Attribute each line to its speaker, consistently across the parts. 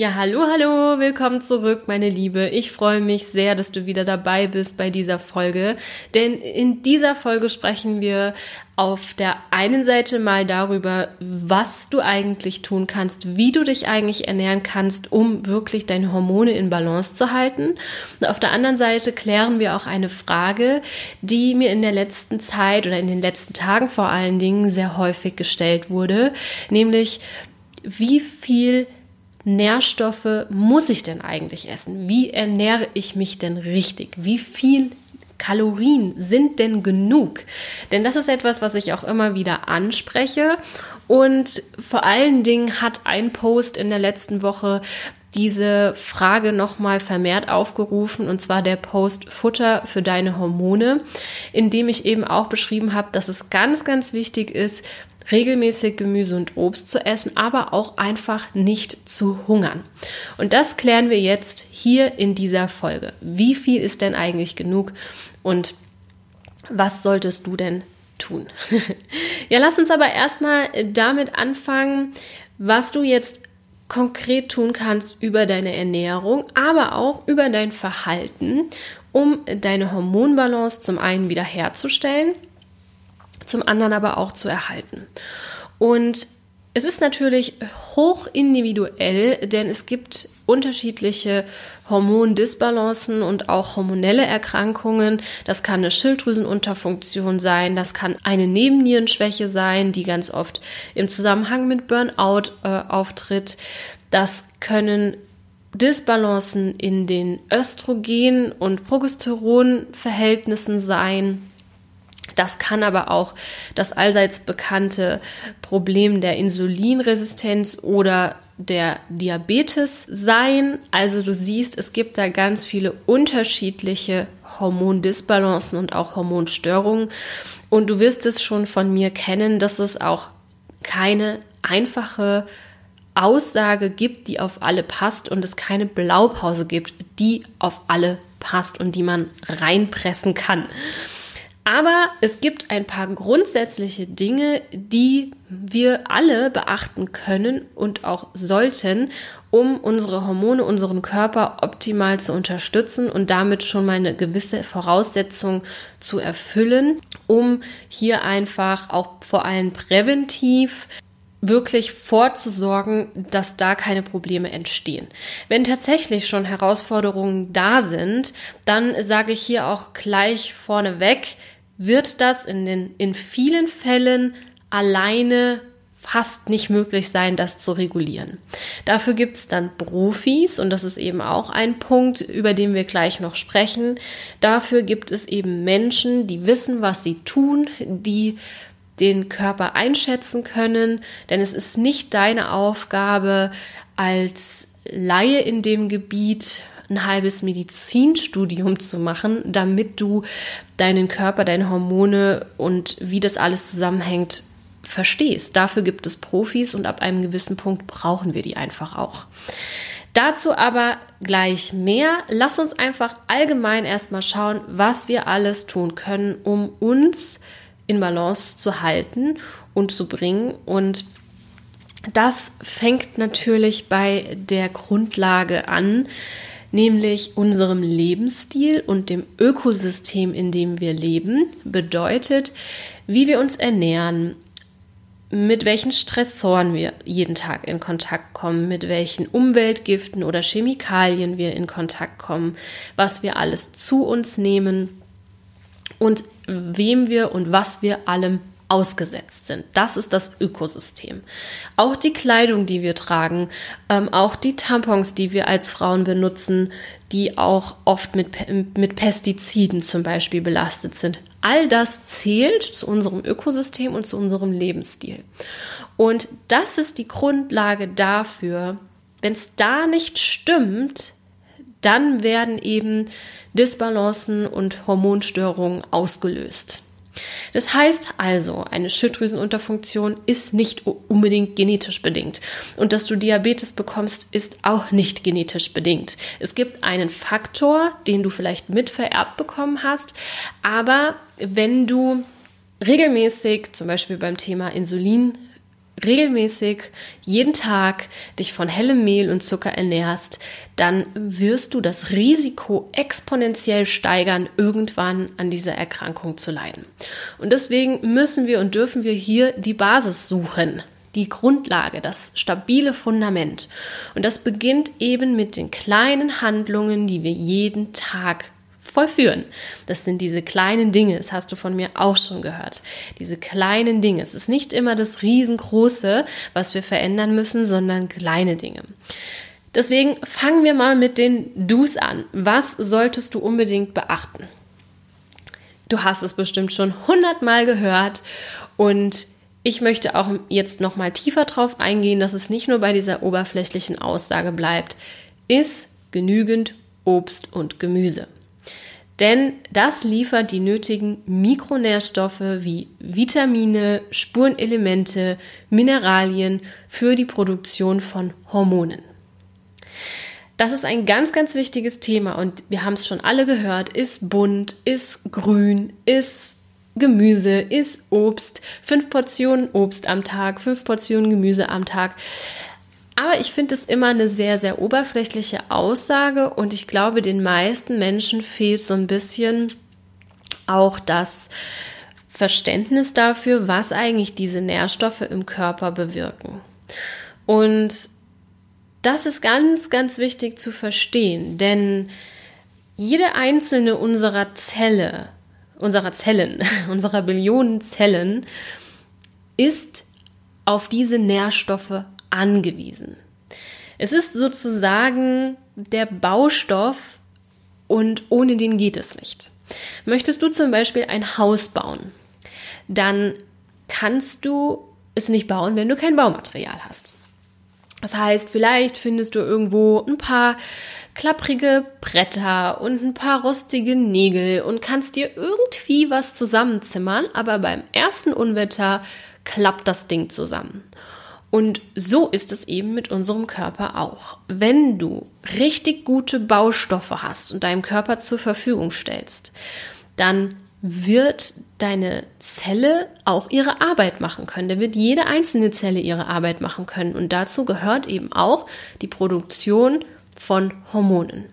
Speaker 1: Ja, hallo, hallo, willkommen zurück, meine Liebe. Ich freue mich sehr, dass du wieder dabei bist bei dieser Folge, denn in dieser Folge sprechen wir auf der einen Seite mal darüber, was du eigentlich tun kannst, wie du dich eigentlich ernähren kannst, um wirklich deine Hormone in Balance zu halten. Und auf der anderen Seite klären wir auch eine Frage, die mir in der letzten Zeit oder in den letzten Tagen vor allen Dingen sehr häufig gestellt wurde, nämlich wie viel Nährstoffe muss ich denn eigentlich essen? Wie ernähre ich mich denn richtig? Wie viel Kalorien sind denn genug? Denn das ist etwas, was ich auch immer wieder anspreche. Und vor allen Dingen hat ein Post in der letzten Woche diese Frage nochmal vermehrt aufgerufen, und zwar der Post Futter für deine Hormone, in dem ich eben auch beschrieben habe, dass es ganz, ganz wichtig ist, regelmäßig Gemüse und Obst zu essen, aber auch einfach nicht zu hungern. Und das klären wir jetzt hier in dieser Folge. Wie viel ist denn eigentlich genug und was solltest du denn tun? ja, lass uns aber erstmal damit anfangen, was du jetzt konkret tun kannst über deine Ernährung, aber auch über dein Verhalten, um deine Hormonbalance zum einen wiederherzustellen zum anderen aber auch zu erhalten. Und es ist natürlich hoch individuell, denn es gibt unterschiedliche Hormondisbalancen und auch hormonelle Erkrankungen. Das kann eine Schilddrüsenunterfunktion sein, das kann eine Nebennierenschwäche sein, die ganz oft im Zusammenhang mit Burnout äh, auftritt. Das können Disbalancen in den Östrogen- und Progesteronverhältnissen sein. Das kann aber auch das allseits bekannte Problem der Insulinresistenz oder der Diabetes sein. Also du siehst, es gibt da ganz viele unterschiedliche Hormondisbalancen und auch Hormonstörungen. Und du wirst es schon von mir kennen, dass es auch keine einfache Aussage gibt, die auf alle passt und es keine Blaupause gibt, die auf alle passt und die man reinpressen kann. Aber es gibt ein paar grundsätzliche Dinge, die wir alle beachten können und auch sollten, um unsere Hormone, unseren Körper optimal zu unterstützen und damit schon mal eine gewisse Voraussetzung zu erfüllen, um hier einfach auch vor allem präventiv wirklich vorzusorgen, dass da keine Probleme entstehen. Wenn tatsächlich schon Herausforderungen da sind, dann sage ich hier auch gleich vorneweg, wird das in, den, in vielen Fällen alleine fast nicht möglich sein, das zu regulieren. Dafür gibt es dann Profis und das ist eben auch ein Punkt, über den wir gleich noch sprechen. Dafür gibt es eben Menschen, die wissen, was sie tun, die den Körper einschätzen können, denn es ist nicht deine Aufgabe als Laie in dem Gebiet ein halbes Medizinstudium zu machen, damit du deinen Körper, deine Hormone und wie das alles zusammenhängt verstehst. Dafür gibt es Profis und ab einem gewissen Punkt brauchen wir die einfach auch. Dazu aber gleich mehr. Lass uns einfach allgemein erstmal schauen, was wir alles tun können, um uns in Balance zu halten und zu bringen. Und das fängt natürlich bei der Grundlage an, nämlich unserem Lebensstil und dem Ökosystem, in dem wir leben, bedeutet, wie wir uns ernähren, mit welchen Stressoren wir jeden Tag in Kontakt kommen, mit welchen Umweltgiften oder Chemikalien wir in Kontakt kommen, was wir alles zu uns nehmen und wem wir und was wir allem ausgesetzt sind. Das ist das Ökosystem. Auch die Kleidung, die wir tragen, ähm, auch die Tampons, die wir als Frauen benutzen, die auch oft mit, mit Pestiziden zum Beispiel belastet sind. All das zählt zu unserem Ökosystem und zu unserem Lebensstil. Und das ist die Grundlage dafür, wenn es da nicht stimmt, dann werden eben Disbalancen und Hormonstörungen ausgelöst. Das heißt also, eine Schilddrüsenunterfunktion ist nicht unbedingt genetisch bedingt. Und dass du Diabetes bekommst, ist auch nicht genetisch bedingt. Es gibt einen Faktor, den du vielleicht mitvererbt bekommen hast, aber wenn du regelmäßig, zum Beispiel beim Thema Insulin, regelmäßig jeden Tag dich von hellem Mehl und Zucker ernährst, dann wirst du das Risiko exponentiell steigern, irgendwann an dieser Erkrankung zu leiden. Und deswegen müssen wir und dürfen wir hier die Basis suchen. Die Grundlage, das stabile Fundament. Und das beginnt eben mit den kleinen Handlungen, die wir jeden Tag vollführen. Das sind diese kleinen Dinge, das hast du von mir auch schon gehört. Diese kleinen Dinge. Es ist nicht immer das Riesengroße, was wir verändern müssen, sondern kleine Dinge. Deswegen fangen wir mal mit den Do's an. Was solltest du unbedingt beachten? Du hast es bestimmt schon hundertmal gehört und ich möchte auch jetzt noch mal tiefer drauf eingehen, dass es nicht nur bei dieser oberflächlichen Aussage bleibt. Ist genügend Obst und Gemüse. Denn das liefert die nötigen Mikronährstoffe wie Vitamine, Spurenelemente, Mineralien für die Produktion von Hormonen. Das ist ein ganz, ganz wichtiges Thema und wir haben es schon alle gehört, ist bunt, ist grün, ist Gemüse, ist Obst, fünf Portionen Obst am Tag, fünf Portionen Gemüse am Tag. Aber ich finde es immer eine sehr, sehr oberflächliche Aussage und ich glaube, den meisten Menschen fehlt so ein bisschen auch das Verständnis dafür, was eigentlich diese Nährstoffe im Körper bewirken. Und das ist ganz, ganz wichtig zu verstehen, denn jede einzelne unserer Zelle, unserer Zellen, unserer Billionen Zellen ist auf diese Nährstoffe angewiesen. Es ist sozusagen der Baustoff und ohne den geht es nicht. Möchtest du zum Beispiel ein Haus bauen, dann kannst du es nicht bauen, wenn du kein Baumaterial hast. Das heißt, vielleicht findest du irgendwo ein paar klapprige Bretter und ein paar rostige Nägel und kannst dir irgendwie was zusammenzimmern, aber beim ersten Unwetter klappt das Ding zusammen. Und so ist es eben mit unserem Körper auch. Wenn du richtig gute Baustoffe hast und deinem Körper zur Verfügung stellst, dann wird deine Zelle auch ihre Arbeit machen können. Da wird jede einzelne Zelle ihre Arbeit machen können. Und dazu gehört eben auch die Produktion von Hormonen.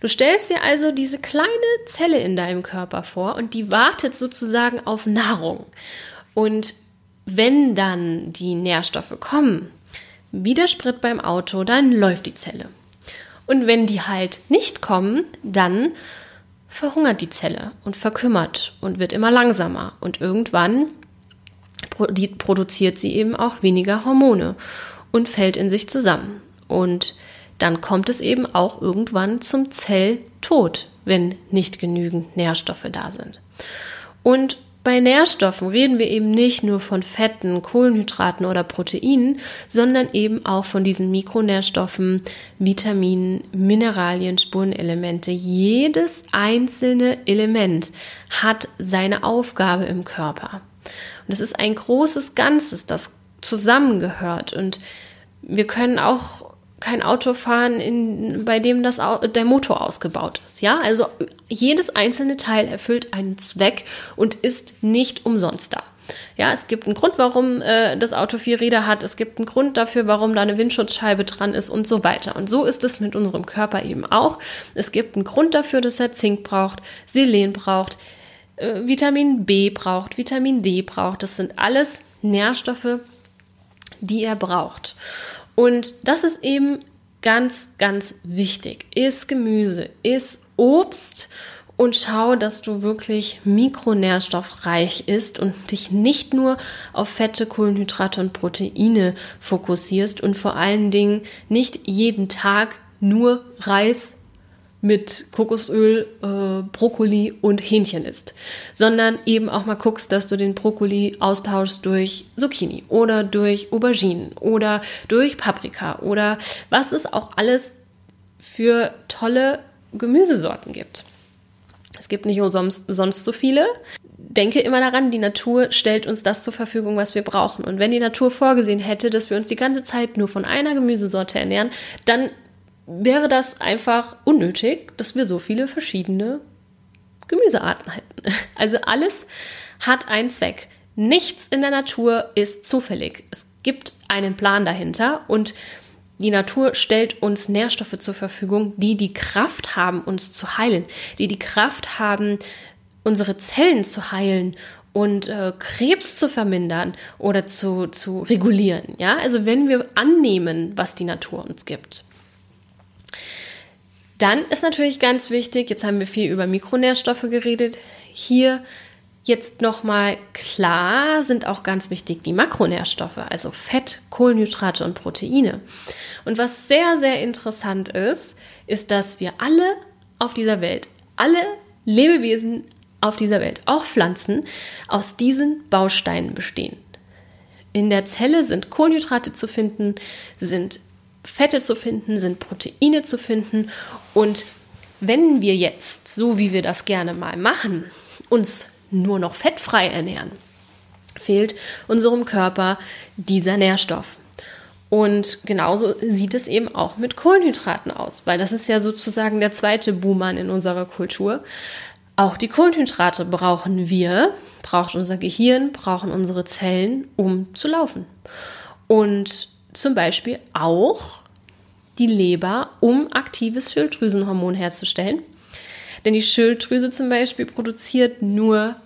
Speaker 1: Du stellst dir also diese kleine Zelle in deinem Körper vor und die wartet sozusagen auf Nahrung. Und wenn dann die Nährstoffe kommen, wie der Sprit beim Auto, dann läuft die Zelle. Und wenn die halt nicht kommen, dann verhungert die Zelle und verkümmert und wird immer langsamer. Und irgendwann produziert sie eben auch weniger Hormone und fällt in sich zusammen. Und dann kommt es eben auch irgendwann zum Zelltod, wenn nicht genügend Nährstoffe da sind. Und bei Nährstoffen reden wir eben nicht nur von Fetten, Kohlenhydraten oder Proteinen, sondern eben auch von diesen Mikronährstoffen, Vitaminen, Mineralien, Spurenelemente. Jedes einzelne Element hat seine Aufgabe im Körper. Und es ist ein großes Ganzes, das zusammengehört. Und wir können auch kein Auto fahren, in, bei dem das, der Motor ausgebaut ist. Ja, also jedes einzelne Teil erfüllt einen Zweck und ist nicht umsonst da. Ja, es gibt einen Grund, warum äh, das Auto vier Räder hat. Es gibt einen Grund dafür, warum da eine Windschutzscheibe dran ist und so weiter. Und so ist es mit unserem Körper eben auch. Es gibt einen Grund dafür, dass er Zink braucht, Selen braucht, äh, Vitamin B braucht, Vitamin D braucht. Das sind alles Nährstoffe, die er braucht. Und das ist eben ganz, ganz wichtig. Iss Gemüse, iss Obst und schau, dass du wirklich mikronährstoffreich isst und dich nicht nur auf Fette, Kohlenhydrate und Proteine fokussierst und vor allen Dingen nicht jeden Tag nur Reis, mit Kokosöl, äh, Brokkoli und Hähnchen isst, sondern eben auch mal guckst, dass du den Brokkoli austauschst durch Zucchini oder durch Auberginen oder durch Paprika oder was es auch alles für tolle Gemüsesorten gibt. Es gibt nicht sonst, sonst so viele. Denke immer daran, die Natur stellt uns das zur Verfügung, was wir brauchen. Und wenn die Natur vorgesehen hätte, dass wir uns die ganze Zeit nur von einer Gemüsesorte ernähren, dann wäre das einfach unnötig, dass wir so viele verschiedene Gemüsearten hätten. Also alles hat einen Zweck. Nichts in der Natur ist zufällig. Es gibt einen Plan dahinter und die Natur stellt uns Nährstoffe zur Verfügung, die die Kraft haben, uns zu heilen, die die Kraft haben, unsere Zellen zu heilen und äh, Krebs zu vermindern oder zu, zu regulieren. Ja, also wenn wir annehmen, was die Natur uns gibt. Dann ist natürlich ganz wichtig, jetzt haben wir viel über Mikronährstoffe geredet, hier jetzt nochmal klar sind auch ganz wichtig die Makronährstoffe, also Fett, Kohlenhydrate und Proteine. Und was sehr, sehr interessant ist, ist, dass wir alle auf dieser Welt, alle Lebewesen auf dieser Welt, auch Pflanzen, aus diesen Bausteinen bestehen. In der Zelle sind Kohlenhydrate zu finden, sind Fette zu finden, sind Proteine zu finden. Und wenn wir jetzt, so wie wir das gerne mal machen, uns nur noch fettfrei ernähren, fehlt unserem Körper dieser Nährstoff. Und genauso sieht es eben auch mit Kohlenhydraten aus, weil das ist ja sozusagen der zweite Buhmann in unserer Kultur. Auch die Kohlenhydrate brauchen wir, braucht unser Gehirn, brauchen unsere Zellen, um zu laufen. Und zum Beispiel auch die Leber, um aktives Schilddrüsenhormon herzustellen. Denn die Schilddrüse zum Beispiel produziert nur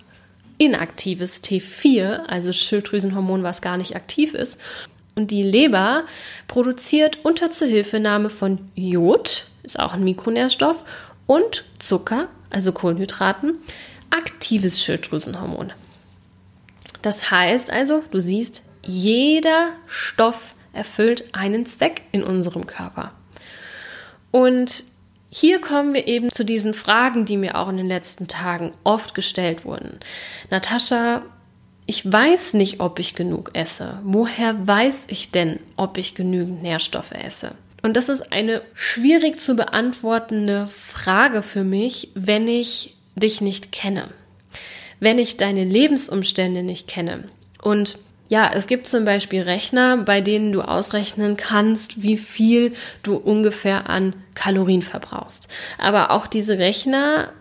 Speaker 1: inaktives T4, also Schilddrüsenhormon, was gar nicht aktiv ist. Und die Leber produziert unter Zuhilfenahme von Jod, ist auch ein Mikronährstoff, und Zucker, also Kohlenhydraten, aktives Schilddrüsenhormon. Das heißt also, du siehst, jeder Stoff erfüllt einen Zweck in unserem Körper. Und hier kommen wir eben zu diesen Fragen, die mir auch in den letzten Tagen oft gestellt wurden. Natascha, ich weiß nicht, ob ich genug esse. Woher weiß ich denn, ob ich genügend Nährstoffe esse? Und das ist eine schwierig zu beantwortende Frage für mich, wenn ich dich nicht kenne, wenn ich deine Lebensumstände nicht kenne. Und ja, es gibt zum Beispiel Rechner, bei denen du ausrechnen kannst, wie viel du ungefähr an Kalorien verbrauchst. Aber auch diese Rechner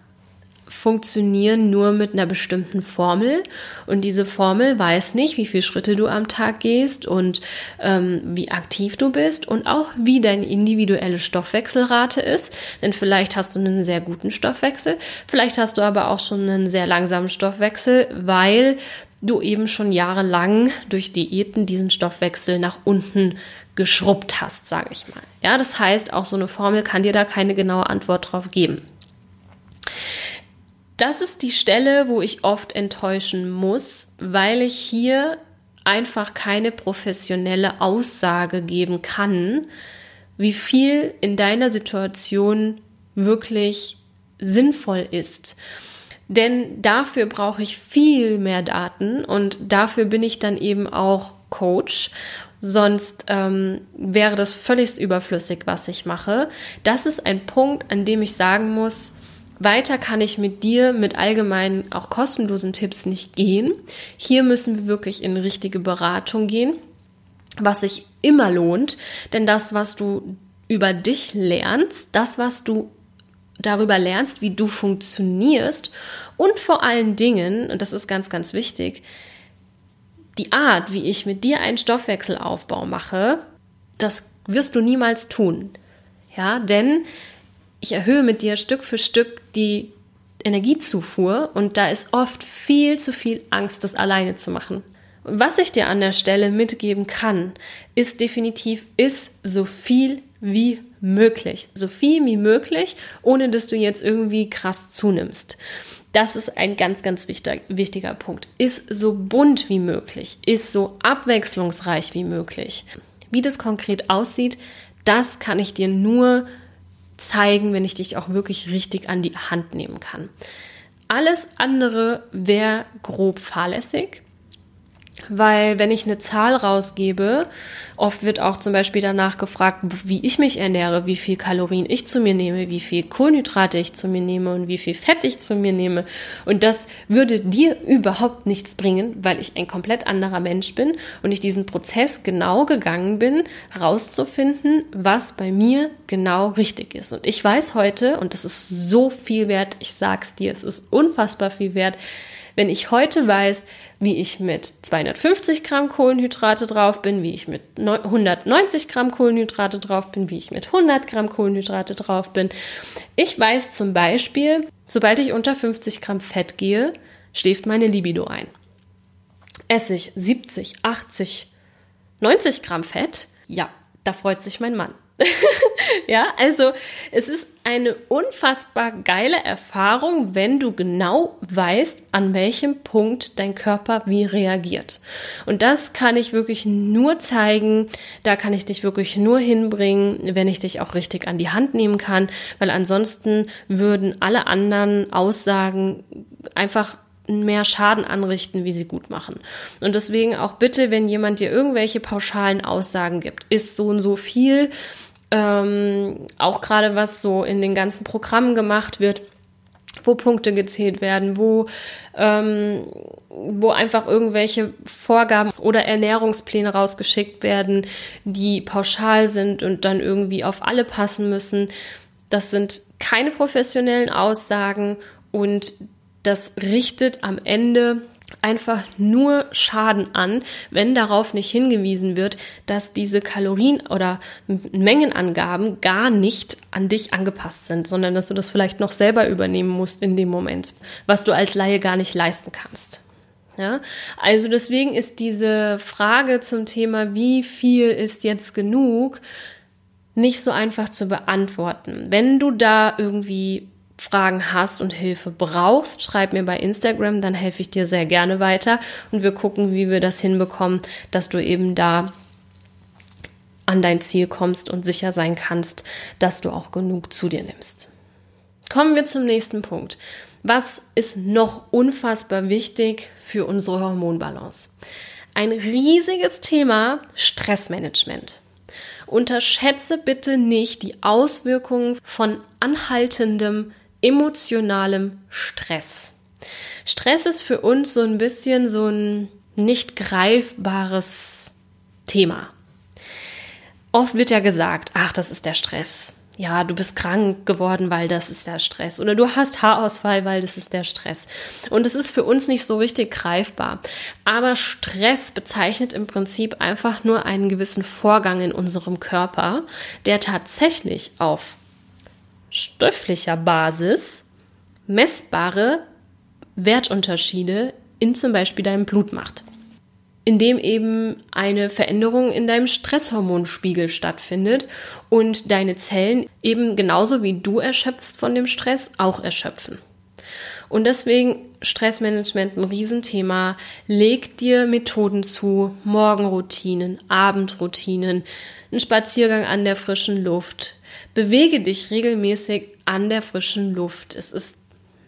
Speaker 1: funktionieren nur mit einer bestimmten Formel und diese Formel weiß nicht, wie viele Schritte du am Tag gehst und ähm, wie aktiv du bist und auch wie deine individuelle Stoffwechselrate ist. Denn vielleicht hast du einen sehr guten Stoffwechsel, vielleicht hast du aber auch schon einen sehr langsamen Stoffwechsel, weil du eben schon jahrelang durch Diäten diesen Stoffwechsel nach unten geschrubbt hast, sage ich mal. Ja, das heißt, auch so eine Formel kann dir da keine genaue Antwort drauf geben. Das ist die Stelle, wo ich oft enttäuschen muss, weil ich hier einfach keine professionelle Aussage geben kann, wie viel in deiner Situation wirklich sinnvoll ist. Denn dafür brauche ich viel mehr Daten und dafür bin ich dann eben auch Coach. Sonst ähm, wäre das völlig überflüssig, was ich mache. Das ist ein Punkt, an dem ich sagen muss, weiter kann ich mit dir mit allgemeinen, auch kostenlosen Tipps nicht gehen. Hier müssen wir wirklich in richtige Beratung gehen, was sich immer lohnt, denn das, was du über dich lernst, das, was du darüber lernst, wie du funktionierst und vor allen Dingen, und das ist ganz, ganz wichtig, die Art, wie ich mit dir einen Stoffwechselaufbau mache, das wirst du niemals tun. Ja, denn ich erhöhe mit dir Stück für Stück die Energiezufuhr und da ist oft viel zu viel Angst, das alleine zu machen. Was ich dir an der Stelle mitgeben kann, ist definitiv, ist so viel wie möglich. So viel wie möglich, ohne dass du jetzt irgendwie krass zunimmst. Das ist ein ganz, ganz wichtiger, wichtiger Punkt. Ist so bunt wie möglich, ist so abwechslungsreich wie möglich. Wie das konkret aussieht, das kann ich dir nur zeigen, wenn ich dich auch wirklich richtig an die Hand nehmen kann. Alles andere wäre grob fahrlässig weil wenn ich eine Zahl rausgebe, oft wird auch zum Beispiel danach gefragt, wie ich mich ernähre, wie viel Kalorien ich zu mir nehme, wie viel Kohlenhydrate ich zu mir nehme und wie viel Fett ich zu mir nehme. Und das würde dir überhaupt nichts bringen, weil ich ein komplett anderer Mensch bin und ich diesen Prozess genau gegangen bin, rauszufinden, was bei mir genau richtig ist. Und ich weiß heute, und das ist so viel wert, ich sag's dir, es ist unfassbar viel wert, wenn ich heute weiß, wie ich mit 250 Gramm Kohlenhydrate drauf bin, wie ich mit 190 Gramm Kohlenhydrate drauf bin, wie ich mit 100 Gramm Kohlenhydrate drauf bin. Ich weiß zum Beispiel, sobald ich unter 50 Gramm Fett gehe, schläft meine Libido ein. Esse ich 70, 80, 90 Gramm Fett, ja, da freut sich mein Mann. ja, also es ist eine unfassbar geile Erfahrung, wenn du genau weißt, an welchem Punkt dein Körper wie reagiert. Und das kann ich wirklich nur zeigen, da kann ich dich wirklich nur hinbringen, wenn ich dich auch richtig an die Hand nehmen kann, weil ansonsten würden alle anderen Aussagen einfach mehr Schaden anrichten, wie sie gut machen. Und deswegen auch bitte, wenn jemand dir irgendwelche pauschalen Aussagen gibt, ist so und so viel, ähm, auch gerade was so in den ganzen Programmen gemacht wird, wo Punkte gezählt werden, wo, ähm, wo einfach irgendwelche Vorgaben oder Ernährungspläne rausgeschickt werden, die pauschal sind und dann irgendwie auf alle passen müssen. Das sind keine professionellen Aussagen und das richtet am Ende einfach nur Schaden an, wenn darauf nicht hingewiesen wird, dass diese Kalorien oder Mengenangaben gar nicht an dich angepasst sind, sondern dass du das vielleicht noch selber übernehmen musst in dem Moment, was du als Laie gar nicht leisten kannst. Ja, also deswegen ist diese Frage zum Thema, wie viel ist jetzt genug, nicht so einfach zu beantworten. Wenn du da irgendwie Fragen hast und Hilfe brauchst, schreib mir bei Instagram, dann helfe ich dir sehr gerne weiter und wir gucken, wie wir das hinbekommen, dass du eben da an dein Ziel kommst und sicher sein kannst, dass du auch genug zu dir nimmst. Kommen wir zum nächsten Punkt. Was ist noch unfassbar wichtig für unsere Hormonbalance? Ein riesiges Thema Stressmanagement. Unterschätze bitte nicht die Auswirkungen von anhaltendem emotionalem Stress. Stress ist für uns so ein bisschen so ein nicht greifbares Thema. Oft wird ja gesagt, ach, das ist der Stress. Ja, du bist krank geworden, weil das ist der Stress. Oder du hast Haarausfall, weil das ist der Stress. Und es ist für uns nicht so richtig greifbar. Aber Stress bezeichnet im Prinzip einfach nur einen gewissen Vorgang in unserem Körper, der tatsächlich auf stofflicher Basis messbare Wertunterschiede in zum Beispiel deinem Blut macht. Indem eben eine Veränderung in deinem Stresshormonspiegel stattfindet und deine Zellen eben genauso wie du erschöpfst von dem Stress auch erschöpfen. Und deswegen Stressmanagement ein Riesenthema. Leg dir Methoden zu, Morgenroutinen, Abendroutinen, ein Spaziergang an der frischen Luft, bewege dich regelmäßig an der frischen Luft. Es ist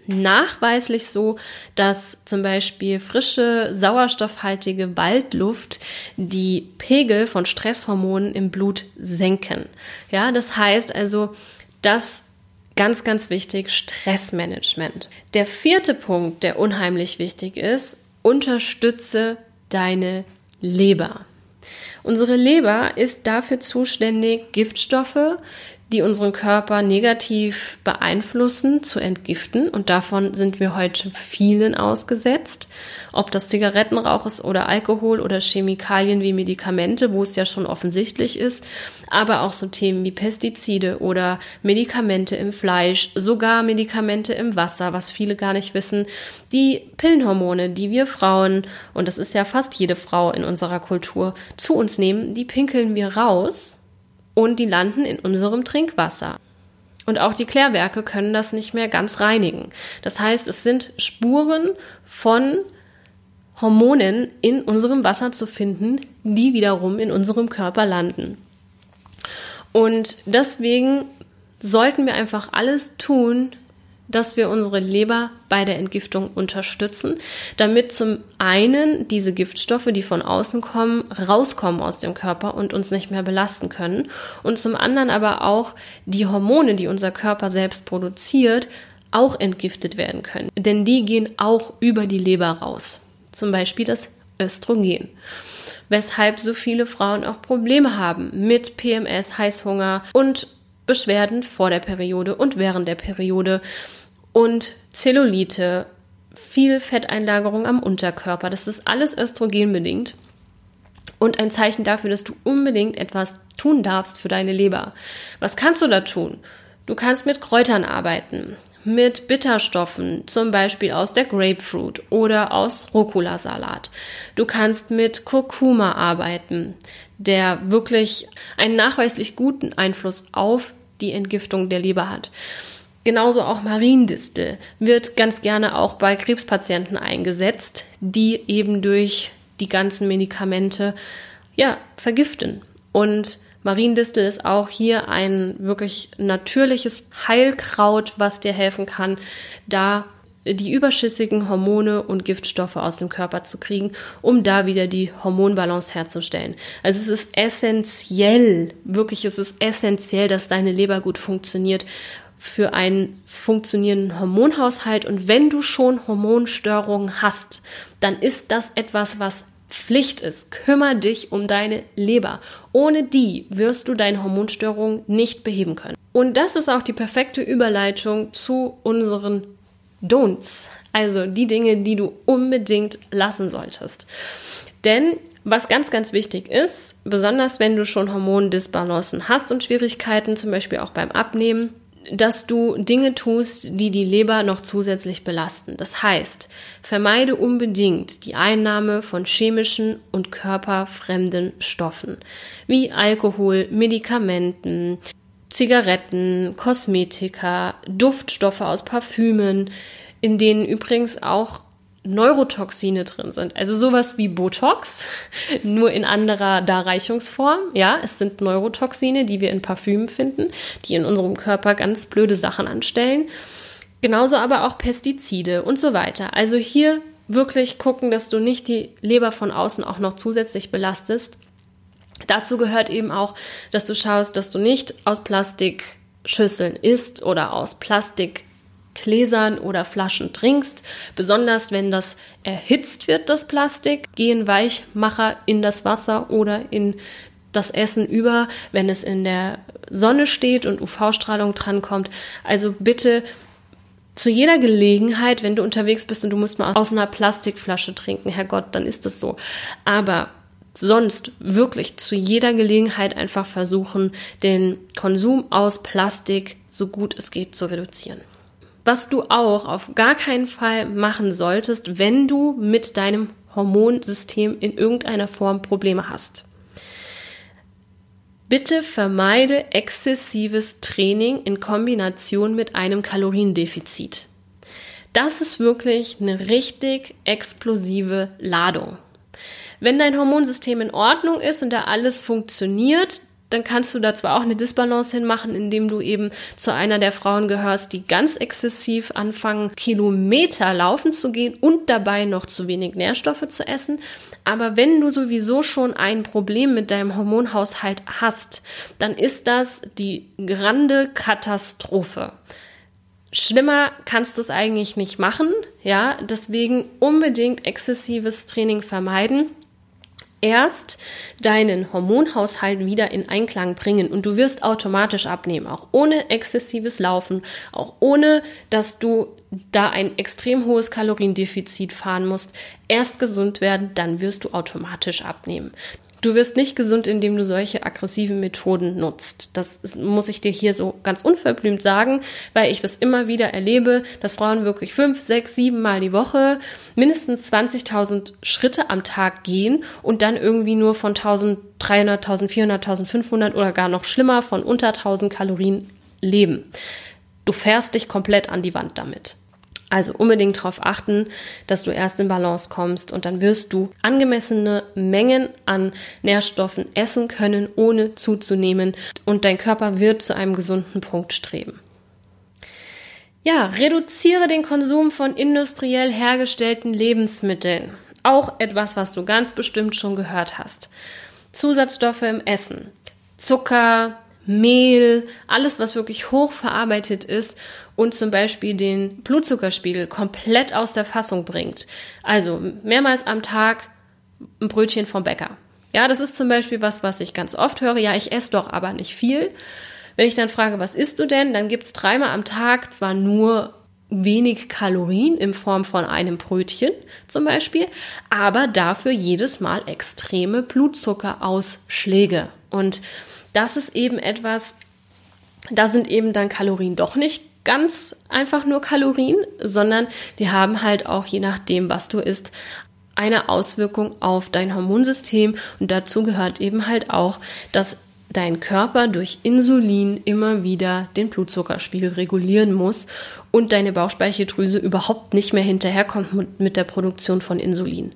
Speaker 1: nachweislich so, dass zum Beispiel frische, sauerstoffhaltige Waldluft die Pegel von Stresshormonen im Blut senken. Ja, das heißt also, das ganz, ganz wichtig, Stressmanagement. Der vierte Punkt, der unheimlich wichtig ist, unterstütze deine Leber. Unsere Leber ist dafür zuständig, Giftstoffe, die unseren Körper negativ beeinflussen, zu entgiften. Und davon sind wir heute vielen ausgesetzt. Ob das Zigarettenrauch ist oder Alkohol oder Chemikalien wie Medikamente, wo es ja schon offensichtlich ist. Aber auch so Themen wie Pestizide oder Medikamente im Fleisch, sogar Medikamente im Wasser, was viele gar nicht wissen. Die Pillenhormone, die wir Frauen, und das ist ja fast jede Frau in unserer Kultur, zu uns nehmen, die pinkeln wir raus und die landen in unserem Trinkwasser. Und auch die Klärwerke können das nicht mehr ganz reinigen. Das heißt, es sind Spuren von Hormonen in unserem Wasser zu finden, die wiederum in unserem Körper landen. Und deswegen sollten wir einfach alles tun, dass wir unsere Leber bei der Entgiftung unterstützen, damit zum einen diese Giftstoffe, die von außen kommen, rauskommen aus dem Körper und uns nicht mehr belasten können und zum anderen aber auch die Hormone, die unser Körper selbst produziert, auch entgiftet werden können. Denn die gehen auch über die Leber raus. Zum Beispiel das Östrogen. Weshalb so viele Frauen auch Probleme haben mit PMS, Heißhunger und Beschwerden vor der Periode und während der Periode und Zellulite, viel Fetteinlagerung am Unterkörper. Das ist alles östrogenbedingt und ein Zeichen dafür, dass du unbedingt etwas tun darfst für deine Leber. Was kannst du da tun? Du kannst mit Kräutern arbeiten, mit Bitterstoffen, zum Beispiel aus der Grapefruit oder aus Rucola-Salat. Du kannst mit Kurkuma arbeiten, der wirklich einen nachweislich guten Einfluss auf die Entgiftung der Leber hat. Genauso auch Mariendistel wird ganz gerne auch bei Krebspatienten eingesetzt, die eben durch die ganzen Medikamente ja vergiften. Und Mariendistel ist auch hier ein wirklich natürliches Heilkraut, was dir helfen kann, da die überschüssigen Hormone und Giftstoffe aus dem Körper zu kriegen, um da wieder die Hormonbalance herzustellen. Also es ist essentiell, wirklich es ist essentiell, dass deine Leber gut funktioniert für einen funktionierenden Hormonhaushalt. Und wenn du schon Hormonstörungen hast, dann ist das etwas, was Pflicht ist. Kümmer dich um deine Leber. Ohne die wirst du deine Hormonstörungen nicht beheben können. Und das ist auch die perfekte Überleitung zu unseren Don'ts, also die Dinge, die du unbedingt lassen solltest. Denn was ganz, ganz wichtig ist, besonders wenn du schon Hormondisbalancen hast und Schwierigkeiten, zum Beispiel auch beim Abnehmen, dass du Dinge tust, die die Leber noch zusätzlich belasten. Das heißt, vermeide unbedingt die Einnahme von chemischen und körperfremden Stoffen, wie Alkohol, Medikamenten, Zigaretten, Kosmetika, Duftstoffe aus Parfümen, in denen übrigens auch Neurotoxine drin sind. Also sowas wie Botox, nur in anderer Darreichungsform. Ja, es sind Neurotoxine, die wir in Parfümen finden, die in unserem Körper ganz blöde Sachen anstellen. Genauso aber auch Pestizide und so weiter. Also hier wirklich gucken, dass du nicht die Leber von außen auch noch zusätzlich belastest. Dazu gehört eben auch, dass du schaust, dass du nicht aus Plastikschüsseln isst oder aus Plastikgläsern oder Flaschen trinkst. Besonders wenn das erhitzt wird, das Plastik, gehen Weichmacher in das Wasser oder in das Essen über, wenn es in der Sonne steht und UV-Strahlung drankommt. Also bitte zu jeder Gelegenheit, wenn du unterwegs bist und du musst mal aus einer Plastikflasche trinken, Herrgott, dann ist das so. Aber sonst wirklich zu jeder Gelegenheit einfach versuchen, den Konsum aus Plastik so gut es geht zu reduzieren. Was du auch auf gar keinen Fall machen solltest, wenn du mit deinem Hormonsystem in irgendeiner Form Probleme hast. Bitte vermeide exzessives Training in Kombination mit einem Kaloriendefizit. Das ist wirklich eine richtig explosive Ladung. Wenn dein Hormonsystem in Ordnung ist und da alles funktioniert, dann kannst du da zwar auch eine Disbalance hinmachen, indem du eben zu einer der Frauen gehörst, die ganz exzessiv anfangen, Kilometer laufen zu gehen und dabei noch zu wenig Nährstoffe zu essen. Aber wenn du sowieso schon ein Problem mit deinem Hormonhaushalt hast, dann ist das die grande Katastrophe. Schlimmer kannst du es eigentlich nicht machen, ja, deswegen unbedingt exzessives Training vermeiden erst deinen Hormonhaushalt wieder in Einklang bringen und du wirst automatisch abnehmen, auch ohne exzessives Laufen, auch ohne, dass du da ein extrem hohes Kaloriendefizit fahren musst. Erst gesund werden, dann wirst du automatisch abnehmen. Du wirst nicht gesund, indem du solche aggressiven Methoden nutzt. Das muss ich dir hier so ganz unverblümt sagen, weil ich das immer wieder erlebe, dass Frauen wirklich fünf, sechs, sieben Mal die Woche mindestens 20.000 Schritte am Tag gehen und dann irgendwie nur von 1.300, 1.400, 1.500 oder gar noch schlimmer von unter 1.000 Kalorien leben. Du fährst dich komplett an die Wand damit. Also unbedingt darauf achten, dass du erst in Balance kommst und dann wirst du angemessene Mengen an Nährstoffen essen können, ohne zuzunehmen und dein Körper wird zu einem gesunden Punkt streben. Ja, reduziere den Konsum von industriell hergestellten Lebensmitteln. Auch etwas, was du ganz bestimmt schon gehört hast. Zusatzstoffe im Essen. Zucker, Mehl, alles, was wirklich hochverarbeitet ist und zum Beispiel den Blutzuckerspiegel komplett aus der Fassung bringt. Also mehrmals am Tag ein Brötchen vom Bäcker. Ja, das ist zum Beispiel was, was ich ganz oft höre. Ja, ich esse doch aber nicht viel. Wenn ich dann frage, was isst du denn, dann gibt's dreimal am Tag zwar nur wenig Kalorien in Form von einem Brötchen zum Beispiel, aber dafür jedes Mal extreme Blutzuckerausschläge. Und das ist eben etwas, da sind eben dann Kalorien doch nicht ganz einfach nur Kalorien, sondern die haben halt auch, je nachdem, was du isst, eine Auswirkung auf dein Hormonsystem. Und dazu gehört eben halt auch, dass dein Körper durch Insulin immer wieder den Blutzuckerspiegel regulieren muss und deine Bauchspeicheldrüse überhaupt nicht mehr hinterherkommt mit der Produktion von Insulin.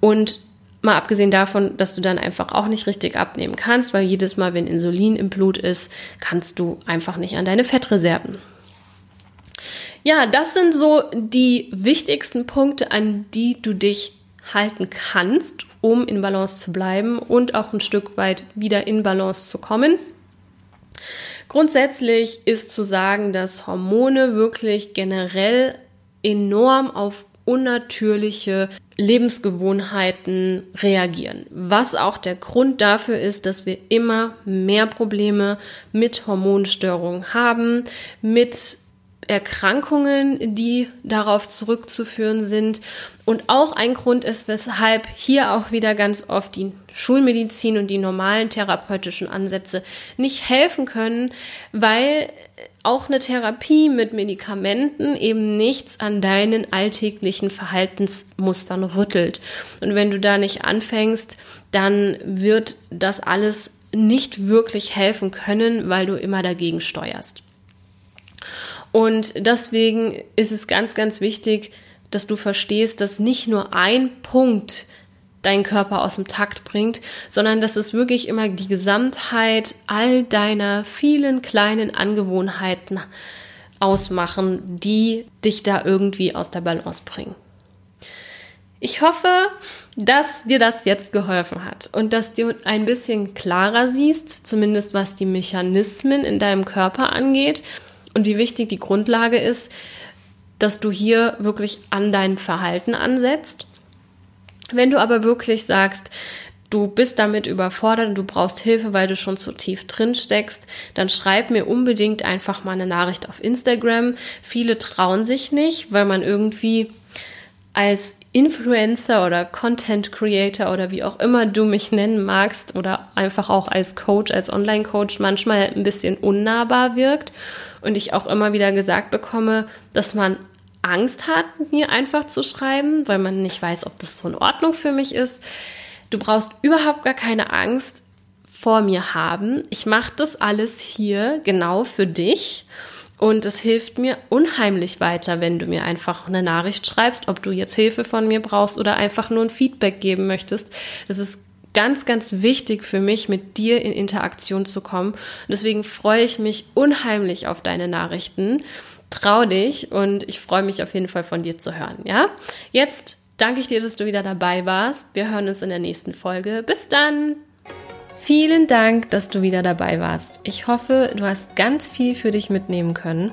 Speaker 1: Und Mal abgesehen davon, dass du dann einfach auch nicht richtig abnehmen kannst, weil jedes Mal, wenn Insulin im Blut ist, kannst du einfach nicht an deine Fettreserven. Ja, das sind so die wichtigsten Punkte, an die du dich halten kannst, um in Balance zu bleiben und auch ein Stück weit wieder in Balance zu kommen. Grundsätzlich ist zu sagen, dass Hormone wirklich generell enorm auf unnatürliche Lebensgewohnheiten reagieren. Was auch der Grund dafür ist, dass wir immer mehr Probleme mit Hormonstörungen haben, mit Erkrankungen, die darauf zurückzuführen sind. Und auch ein Grund ist, weshalb hier auch wieder ganz oft die Schulmedizin und die normalen therapeutischen Ansätze nicht helfen können, weil auch eine Therapie mit Medikamenten eben nichts an deinen alltäglichen Verhaltensmustern rüttelt. Und wenn du da nicht anfängst, dann wird das alles nicht wirklich helfen können, weil du immer dagegen steuerst. Und deswegen ist es ganz, ganz wichtig, dass du verstehst, dass nicht nur ein Punkt deinen Körper aus dem Takt bringt, sondern dass es wirklich immer die Gesamtheit all deiner vielen kleinen Angewohnheiten ausmachen, die dich da irgendwie aus der Balance bringen. Ich hoffe, dass dir das jetzt geholfen hat und dass du ein bisschen klarer siehst, zumindest was die Mechanismen in deinem Körper angeht und wie wichtig die Grundlage ist, dass du hier wirklich an dein Verhalten ansetzt. Wenn du aber wirklich sagst, du bist damit überfordert und du brauchst Hilfe, weil du schon zu tief drin steckst, dann schreib mir unbedingt einfach mal eine Nachricht auf Instagram. Viele trauen sich nicht, weil man irgendwie als Influencer oder Content Creator oder wie auch immer du mich nennen magst oder einfach auch als Coach, als Online-Coach manchmal ein bisschen unnahbar wirkt und ich auch immer wieder gesagt bekomme, dass man Angst hat, mir einfach zu schreiben, weil man nicht weiß, ob das so in Ordnung für mich ist. Du brauchst überhaupt gar keine Angst vor mir haben. Ich mache das alles hier genau für dich. Und es hilft mir unheimlich weiter, wenn du mir einfach eine Nachricht schreibst, ob du jetzt Hilfe von mir brauchst oder einfach nur ein Feedback geben möchtest. Das ist ganz, ganz wichtig für mich, mit dir in Interaktion zu kommen. Und deswegen freue ich mich unheimlich auf deine Nachrichten. Trau dich und ich freue mich auf jeden Fall von dir zu hören. Ja, jetzt danke ich dir, dass du wieder dabei warst. Wir hören uns in der nächsten Folge. Bis dann! Vielen Dank, dass du wieder dabei warst. Ich hoffe, du hast ganz viel für dich mitnehmen können.